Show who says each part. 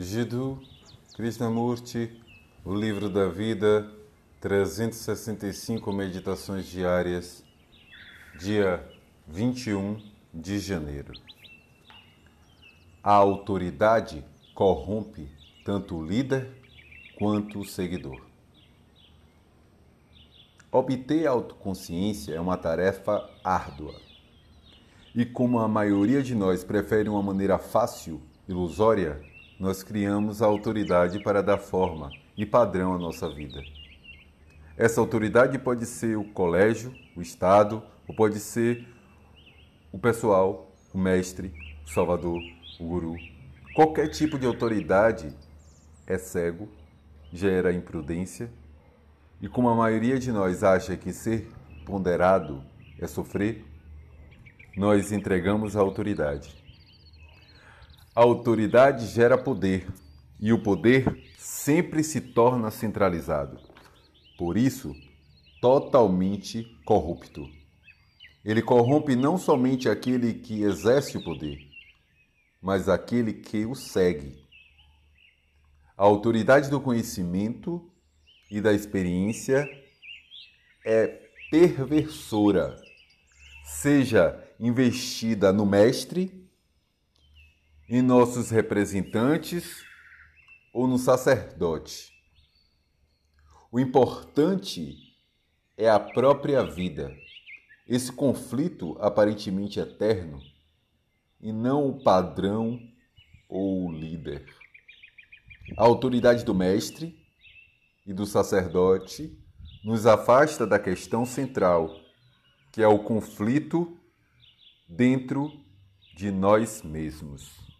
Speaker 1: Jiddu Krishnamurti, O Livro da Vida, 365 Meditações Diárias, dia 21 de janeiro. A autoridade corrompe tanto o líder quanto o seguidor. Obter autoconsciência é uma tarefa árdua. E como a maioria de nós prefere uma maneira fácil, ilusória, nós criamos a autoridade para dar forma e padrão à nossa vida. Essa autoridade pode ser o colégio, o Estado, ou pode ser o pessoal, o mestre, o salvador, o guru. Qualquer tipo de autoridade é cego, gera imprudência, e como a maioria de nós acha que ser ponderado é sofrer, nós entregamos a autoridade. A autoridade gera poder e o poder sempre se torna centralizado. Por isso, totalmente corrupto. Ele corrompe não somente aquele que exerce o poder, mas aquele que o segue. A autoridade do conhecimento e da experiência é perversora, seja investida no mestre em nossos representantes ou no sacerdote. O importante é a própria vida, esse conflito aparentemente eterno, e não o padrão ou o líder. A autoridade do mestre e do sacerdote nos afasta da questão central, que é o conflito dentro de nós mesmos.